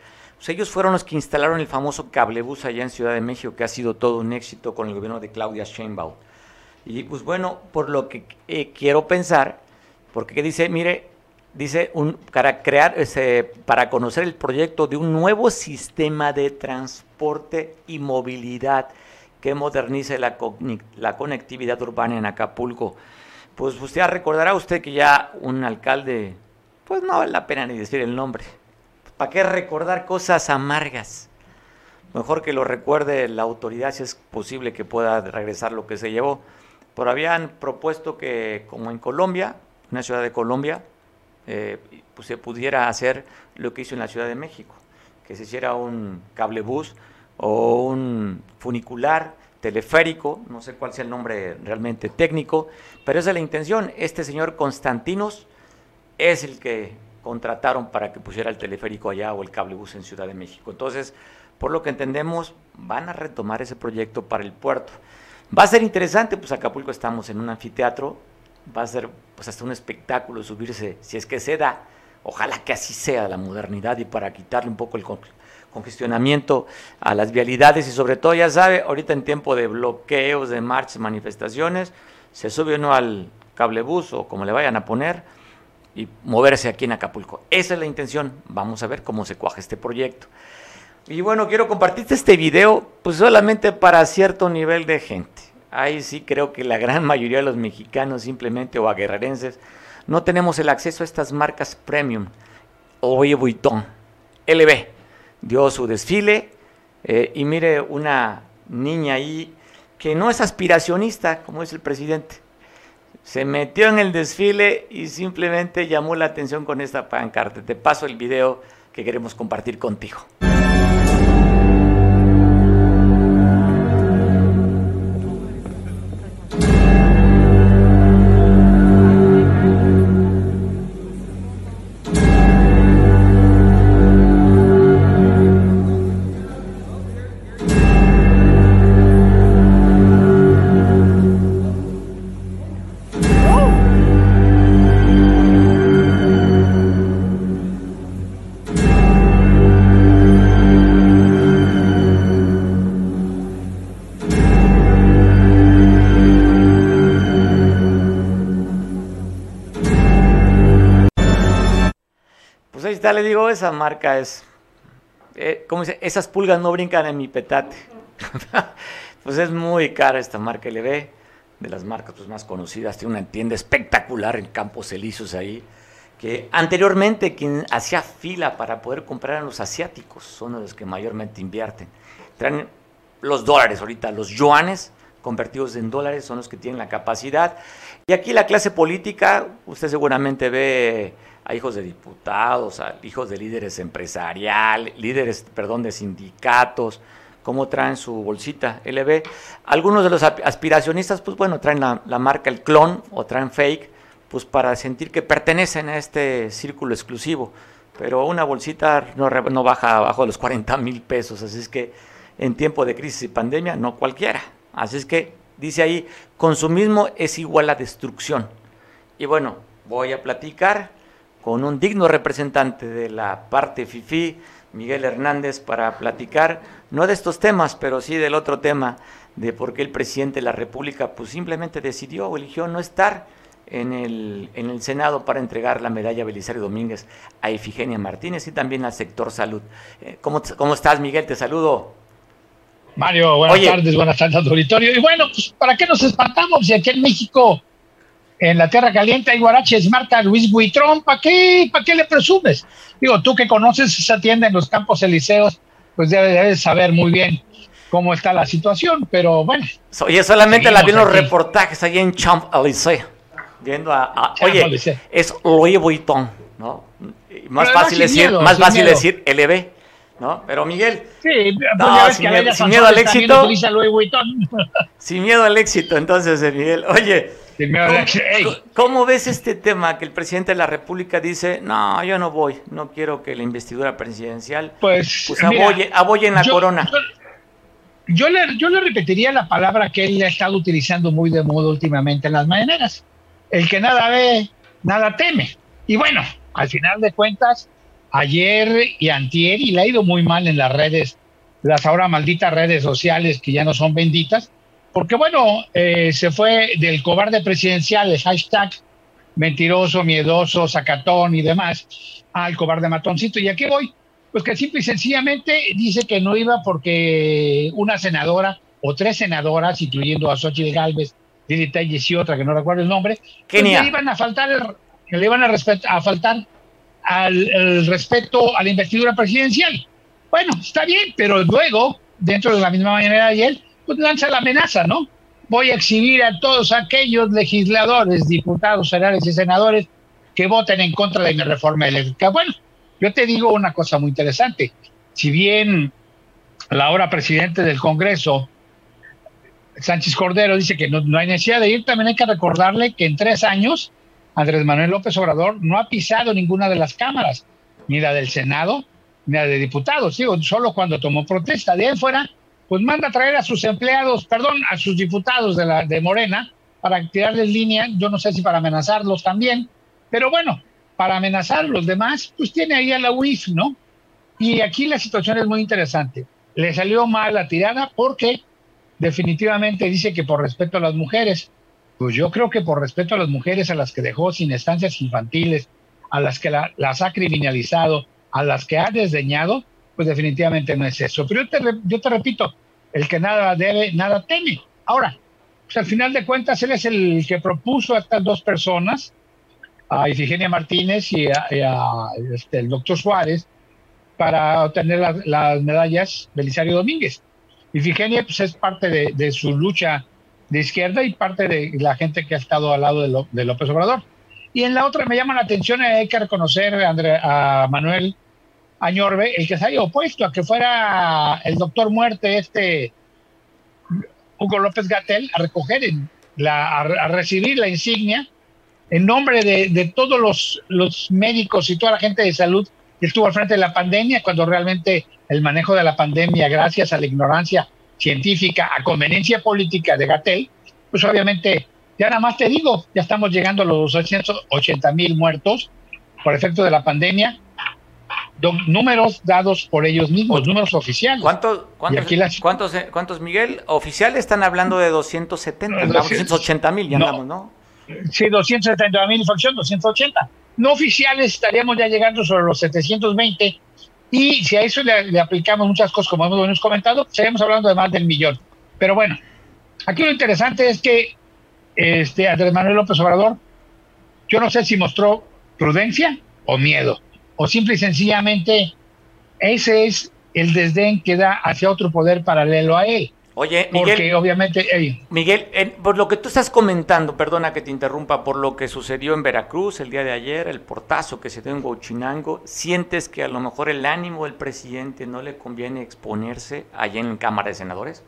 Ellos fueron los que instalaron el famoso cablebús allá en Ciudad de México, que ha sido todo un éxito con el gobierno de Claudia Sheinbaum. Y pues bueno, por lo que eh, quiero pensar, porque dice, mire, dice, un, para crear, para conocer el proyecto de un nuevo sistema de transporte y movilidad que modernice la, la conectividad urbana en Acapulco. Pues usted recordará usted que ya un alcalde, pues no vale la pena ni decir el nombre, ¿Para qué recordar cosas amargas? Mejor que lo recuerde la autoridad si es posible que pueda regresar lo que se llevó. Pero habían propuesto que, como en Colombia, una ciudad de Colombia, eh, pues se pudiera hacer lo que hizo en la Ciudad de México, que se hiciera un cablebús o un funicular teleférico, no sé cuál sea el nombre realmente técnico, pero esa es la intención. Este señor Constantinos es el que contrataron para que pusiera el teleférico allá o el cablebús en Ciudad de México. Entonces, por lo que entendemos, van a retomar ese proyecto para el puerto. Va a ser interesante, pues Acapulco estamos en un anfiteatro, va a ser pues hasta un espectáculo subirse, si es que se da, ojalá que así sea la modernidad y para quitarle un poco el congestionamiento a las vialidades y sobre todo, ya sabe, ahorita en tiempo de bloqueos, de marchas, manifestaciones, se sube uno al cablebús o como le vayan a poner, y moverse aquí en Acapulco. Esa es la intención. Vamos a ver cómo se cuaja este proyecto. Y bueno, quiero compartirte este video, pues solamente para cierto nivel de gente. Ahí sí creo que la gran mayoría de los mexicanos simplemente o aguerrerenses no tenemos el acceso a estas marcas premium. Oye Vuitton, LB, dio su desfile eh, y mire una niña ahí que no es aspiracionista como es el presidente se metió en el desfile y simplemente llamó la atención con esta pancarta. Te paso el video que queremos compartir contigo. Le digo, esa marca es, eh, dice, esas pulgas no brincan en mi petate. [laughs] pues es muy cara esta marca LB, de las marcas pues, más conocidas, tiene una tienda espectacular en Campos Elíseos ahí, que anteriormente quien hacía fila para poder comprar a los asiáticos, son los que mayormente invierten. Traen los dólares ahorita, los yuanes convertidos en dólares son los que tienen la capacidad. Y aquí la clase política, usted seguramente ve a hijos de diputados, a hijos de líderes empresariales, líderes, perdón, de sindicatos, cómo traen su bolsita LB. Algunos de los aspiracionistas, pues bueno, traen la, marca el clon o traen fake, pues para sentir que pertenecen a este círculo exclusivo. Pero una bolsita no, no baja abajo de los 40 mil pesos, así es que en tiempo de crisis y pandemia, no cualquiera. Así es que dice ahí, consumismo es igual a destrucción. Y bueno, voy a platicar con un digno representante de la parte FIFI, Miguel Hernández, para platicar, no de estos temas, pero sí del otro tema, de por qué el presidente de la República pues simplemente decidió o eligió no estar en el, en el Senado para entregar la medalla Belisario Domínguez a Efigenia Martínez y también al sector salud. Eh, ¿Cómo, cómo estás, Miguel? Te saludo. Mario, buenas tardes, buenas tardes auditorio. Y bueno, pues, ¿para qué nos espantamos si aquí en México en la Tierra Caliente hay guaraches marca Luis Buitrón, ¿para qué, ¿para qué le presumes? Digo, tú que conoces esa tienda en los Campos Elíseos, pues debes saber muy bien cómo está la situación, pero bueno. Oye, solamente la vi en los reportajes ahí en Champ Elysée, viendo a, oye, es Louis Vuitton, ¿no? Más fácil decir, más fácil decir LB, ¿no? Pero Miguel, sí, no, sin, miedo, sin miedo al éxito, [laughs] sin miedo al éxito, entonces, eh, Miguel, oye, ¿cómo, ¿cómo, ves este tema que el presidente de la República dice, no, yo no voy, no quiero que la investidura presidencial, pues, pues aboye, en la corona? Yo, le, yo le repetiría la palabra que él ha estado utilizando muy de modo últimamente en las maneras, el que nada ve, nada teme. Y bueno, al final de cuentas, ayer y antier, y le ha ido muy mal en las redes, las ahora malditas redes sociales que ya no son benditas, porque bueno, eh, se fue del cobarde presidencial, el hashtag mentiroso, miedoso, sacatón y demás, al cobarde matoncito. ¿Y a qué voy? Pues que simple y sencillamente dice que no iba porque una senadora o tres senadoras, incluyendo a Xochitl Galvez, Lili Telles y otra que no recuerdo el nombre, que le iban a faltar, le iban a, a faltar al, respeto a la investidura presidencial. Bueno, está bien, pero luego, dentro de la misma manera de ayer, pues lanza la amenaza, ¿no? Voy a exhibir a todos aquellos legisladores, diputados, senadores y senadores que voten en contra de mi reforma eléctrica. Bueno, yo te digo una cosa muy interesante. Si bien la ahora presidente del Congreso, Sánchez Cordero, dice que no, no hay necesidad de ir, también hay que recordarle que en tres años Andrés Manuel López Obrador no ha pisado ninguna de las cámaras, ni la del Senado, ni la de diputados, digo, solo cuando tomó protesta. De ahí fuera, pues manda a traer a sus empleados, perdón, a sus diputados de, la, de Morena para tirarles línea, yo no sé si para amenazarlos también, pero bueno, para amenazar a los demás, pues tiene ahí a la UIF, ¿no? Y aquí la situación es muy interesante. Le salió mal la tirada porque definitivamente dice que por respeto a las mujeres, pues yo creo que por respeto a las mujeres a las que dejó sin estancias infantiles, a las que las ha criminalizado, a las que ha desdeñado, pues definitivamente no es eso. Pero yo te, yo te repito, el que nada debe, nada teme. Ahora, pues al final de cuentas, él es el que propuso a estas dos personas, a Ifigenia Martínez y a, este, el doctor Suárez, para obtener las medallas Belisario Domínguez. Ifigenia pues, es parte de su lucha de izquierda y parte de la gente que ha estado al lado de, López Obrador. Y en la otra me llama la atención, hay que reconocer a, a Manuel Añorbe, el que se haya opuesto a que fuera el doctor muerte, este Hugo López Gatel, a recoger, la, a, recibir la insignia en nombre de, de todos los, los médicos y toda la gente de salud que estuvo al frente de la pandemia, cuando realmente el manejo de la pandemia, gracias a la ignorancia científica a conveniencia política de Gatel, pues obviamente, ya nada más te digo, ya estamos llegando a los 280 mil muertos por efecto de la pandemia, números dados por ellos mismos, números oficiales. ¿Cuántos, cuántos, eh, cuántos, Miguel? Oficiales están hablando de 270, 280 mil, ya andamos, ¿no? Sí, 270 mil infección, 280. No oficiales estaríamos ya llegando sobre los 720 y si a eso le, aplicamos muchas cosas, como hemos comentado, seguimos hablando de más del millón. Pero bueno, aquí lo interesante es que este Andrés Manuel López Obrador, yo no sé si mostró prudencia o miedo, o simple y sencillamente ese es el desdén que da hacia otro poder paralelo a él. Oye, Miguel. Porque obviamente. Miguel, por lo que tú estás comentando, perdona que te interrumpa, por lo que sucedió en Veracruz el día de ayer, el portazo que se dio en Huachinango, ¿sientes que a lo mejor el ánimo del presidente no le conviene exponerse allá en Cámara de Senadores?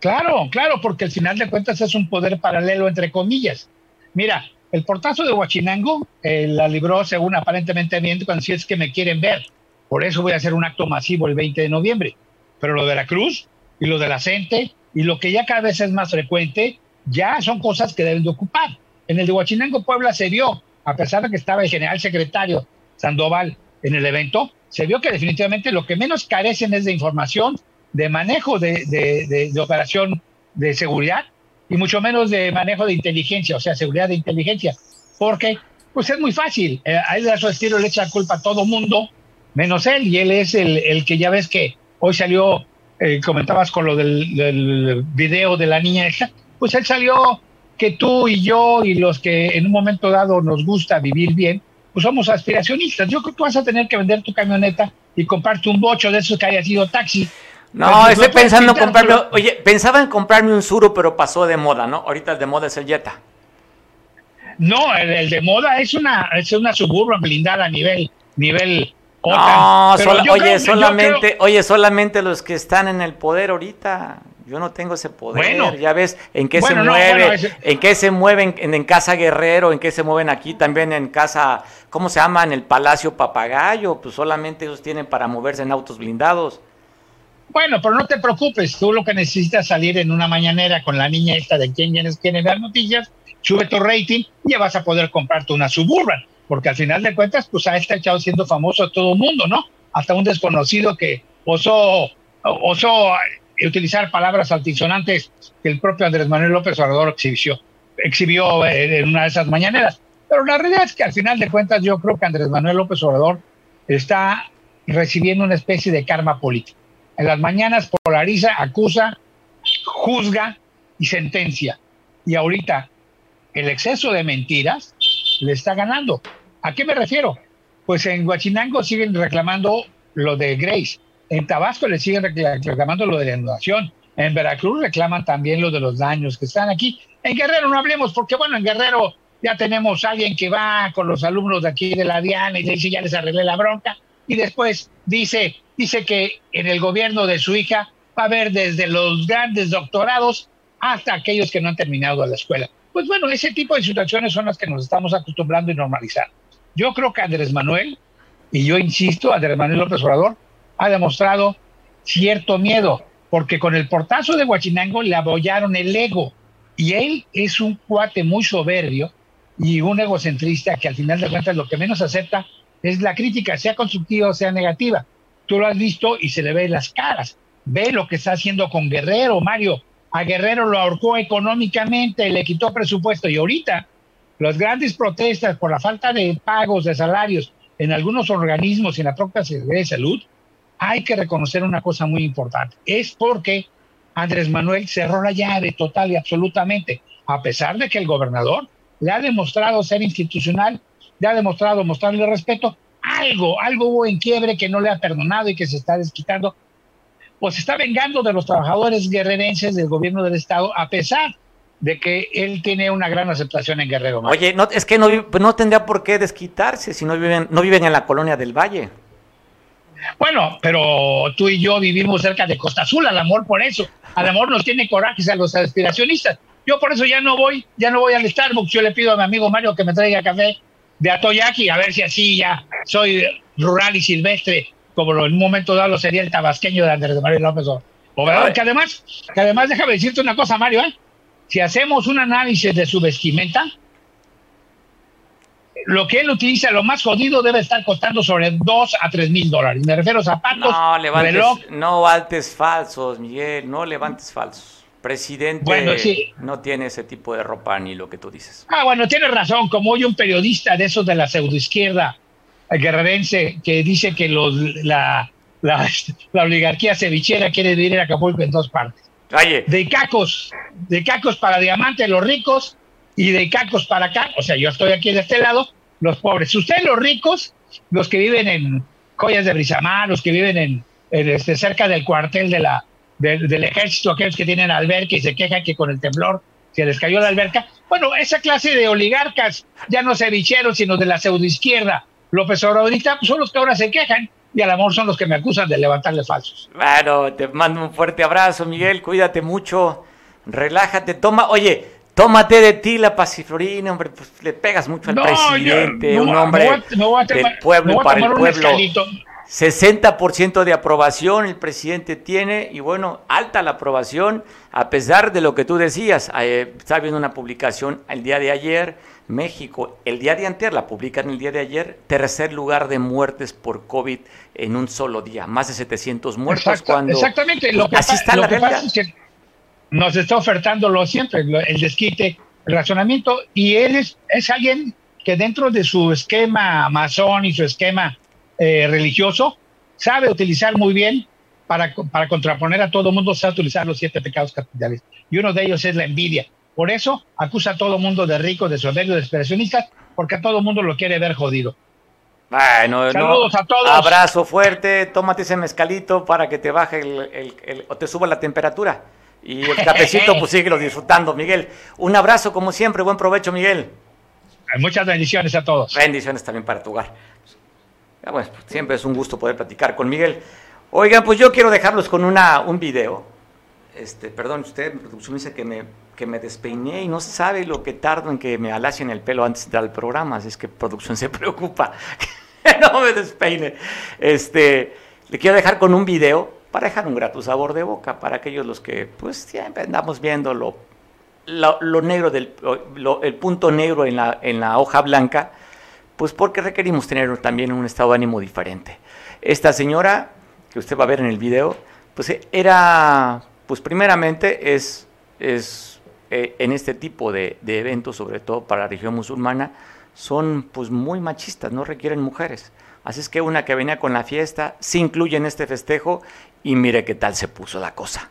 Claro, claro, porque al final de cuentas es un poder paralelo, entre comillas. Mira, el portazo de Huachinango eh, la libró según aparentemente bien cuando si es que me quieren ver. Por eso voy a hacer un acto masivo el 20 de noviembre. Pero lo de Veracruz y lo de la gente y lo que ya cada vez es más frecuente, ya son cosas que deben de ocupar. En el de Huachinango, Puebla, se vio, a pesar de que estaba el general secretario Sandoval en el evento, se vio que definitivamente lo que menos carecen es de información, de manejo de, de, operación de seguridad y mucho menos de manejo de inteligencia, o sea, seguridad de inteligencia, porque pues es muy fácil, eh, a él de su estilo le echa culpa a todo mundo, menos él, y él es el, el que ya ves que hoy salió eh, comentabas con lo del, video de la niña esa, pues él salió que tú y yo y los que en un momento dado nos gusta vivir bien, pues somos aspiracionistas. Yo creo que vas a tener que vender tu camioneta y comprarte un bocho de esos que haya sido taxi. No, estoy pensando en comprarme, oye, pensaba en comprarme un Suro, pero pasó de moda, ¿no? Ahorita el de moda es el Jetta. No, el, de moda es una, es una suburban blindada a nivel, nivel No, oye, solamente, oye, solamente los que están en el poder ahorita. Yo no tengo ese poder. ya ves en qué se mueve, en qué se mueven en, Casa Guerrero, en qué se mueven aquí también en Casa, ¿cómo se llama? En el Palacio Papagayo. Pues solamente ellos tienen para moverse en autos blindados. Bueno, pero no te preocupes, tú lo que necesitas salir en una mañanera con la niña esta de quien quieren dar noticias, sube tu rating y ya vas a poder comprarte una Suburban, porque al final de cuentas, pues ha estado siendo famoso a todo el mundo, ¿no? Hasta un desconocido que osó, osó utilizar palabras altisonantes que el propio Andrés Manuel López Obrador exhibió, exhibió en una de esas mañaneras. Pero la realidad es que al final de cuentas yo creo que Andrés Manuel López Obrador está recibiendo una especie de karma político en las mañanas polariza, acusa, juzga y sentencia. Y ahorita el exceso de mentiras le está ganando. ¿A qué me refiero? Pues en Huachinango siguen reclamando lo de Grace. En Tabasco le siguen reclamando lo de la inundación. En Veracruz reclaman también lo de los daños que están aquí. En Guerrero no hablemos porque, bueno, en Guerrero ya tenemos a alguien que va con los alumnos de aquí de la Diana y dice ya les arreglé la bronca. Y después dice, dice que en el gobierno de su hija va a haber desde los grandes doctorados hasta aquellos que no han terminado la escuela. Pues bueno, ese tipo de situaciones son las que nos estamos acostumbrando y normalizando. Yo creo que Andrés Manuel, y yo insisto, Andrés Manuel López Obrador, ha demostrado cierto miedo, porque con el portazo de Huachinango le abollaron el ego. Y él es un cuate muy soberbio y un egocentrista que al final de cuentas lo que menos acepta es la crítica, sea constructiva o sea negativa tú lo has visto y se le ve las caras. Ve lo que está haciendo con Guerrero, Mario. A Guerrero lo ahorcó económicamente, le quitó presupuesto y ahorita las grandes protestas por la falta de pagos de salarios en algunos organismos y en la propia Secretaría de Salud, hay que reconocer una cosa muy importante. Es porque Andrés Manuel cerró la llave total y absolutamente, a pesar de que el gobernador le ha demostrado ser institucional, le ha demostrado mostrarle respeto, algo, algo hubo en quiebre que no le ha perdonado y que se está desquitando, pues está vengando de los trabajadores guerrerenses del gobierno del Estado, a pesar de que él tiene una gran aceptación en Guerrero. Oye, no, es que no, no tendría por qué desquitarse si no viven, no viven en la colonia del Valle. Bueno, pero tú y yo vivimos cerca de Costa Azul, al amor por eso. Al amor nos tiene corajes a los aspiracionistas. Yo por eso ya no voy, ya no voy al Starbucks. Yo le pido a mi amigo Mario que me traiga café de Atoyaki, a ver si así ya soy rural y silvestre, como en un momento dado sería el tabasqueño de Andrés de María López Obrador. Que además, que además, déjame decirte una cosa, Mario, ¿eh? Si hacemos un análisis de su vestimenta, lo que él utiliza, lo más jodido, debe estar costando sobre 2 a 3 mil dólares. Me refiero a zapatos, no, levantes, reloj. No levantes falsos, Miguel, no levantes falsos presidente bueno, sí. no tiene ese tipo de ropa ni lo que tú dices. Ah, bueno, tienes razón. Como hoy un periodista de esos de la pseudoizquierda guerrerense que dice que los, la, la, [laughs] oligarquía cevichera quiere vivir en Acapulco en dos partes. De cacos, de cacos para diamantes los ricos y de cacos para acá. O sea, yo estoy aquí de este lado, los pobres. Ustedes los ricos, los que viven en Joyas de Brizamar, los que viven en, este, cerca del cuartel de la, del, ejército, aquellos que tienen alberca y se quejan que con el temblor se les cayó la alberca. Bueno, esa clase de oligarcas, ya no cevicheros, sino de la pseudoizquierda, López Obradorita, pues son los que ahora se quejan y al amor son los que me acusan de levantarle falsos. Bueno, te mando un fuerte abrazo, Miguel, cuídate mucho, relájate, toma, oye, tómate de ti la pasiflorina, hombre, pues le pegas mucho al presidente, un hombre del pueblo para el pueblo. 60% de aprobación el presidente tiene y bueno, alta la aprobación a pesar de lo que tú decías. Eh, estaba viendo una publicación el día de ayer, México, el día de anterior, la publican el día de ayer, tercer lugar de muertes por COVID en un solo día, más de 700 muertos. cuando exactamente, lo que, así está la que pasa es que nos está ofertando lo siempre, el desquite, el razonamiento, y él es, es alguien que dentro de su esquema masón y su esquema eh, religioso, sabe utilizar muy bien para, para contraponer a todo mundo, sabe utilizar los siete pecados capitales. Y uno de ellos es la envidia. Por eso acusa a todo mundo de rico, de soberbio, de expresionistas, porque a todo mundo lo quiere ver jodido. Bueno, Saludos a todos. Abrazo fuerte, tómate ese mezcalito para que te baje el, o te suba la temperatura. Y el [laughs] cafecito, pues síguelo disfrutando, Miguel. Un abrazo como siempre, buen provecho, Miguel. Muchas bendiciones a todos. Bendiciones también para tu hogar. bueno, pues, siempre es un gusto poder platicar con Miguel. Oigan, pues yo quiero dejarlos con una, un video. Este, perdón, usted, producción dice que me, que me despeiné y no sabe lo que tardo en que me alacien el pelo antes de entrar al programa, así es que producción se [laughs] preocupa no me despeine. Este, le quiero dejar con un video para dejar un grato sabor de boca para aquellos los que pues siempre andamos viendo lo, lo, negro del el punto negro en la, en la hoja blanca, pues porque requerimos tener también un estado de ánimo diferente. Esta señora que usted va a ver en el video, pues era, pues primeramente es, es eh, en este tipo de, de eventos, sobre todo para la región musulmana, son pues muy machistas, no requieren mujeres. Así es que una que venía con la fiesta se incluye en este festejo y mire qué tal se puso la cosa.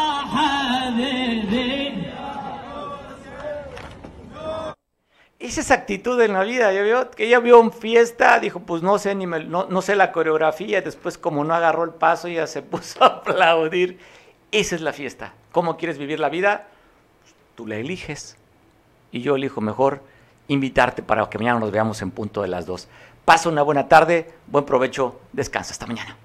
Esa es actitud en la vida, que ella vio en fiesta, dijo, pues no sé ni me, no, no sé la coreografía, después como no agarró el paso, ya se [laughs] puso a aplaudir esa es la fiesta. ¿Cómo quieres vivir la vida? Tú la eliges. Y yo elijo mejor invitarte para que mañana nos veamos en punto de las dos. Pasa una buena tarde, buen provecho, descansa hasta mañana.